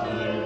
Lord.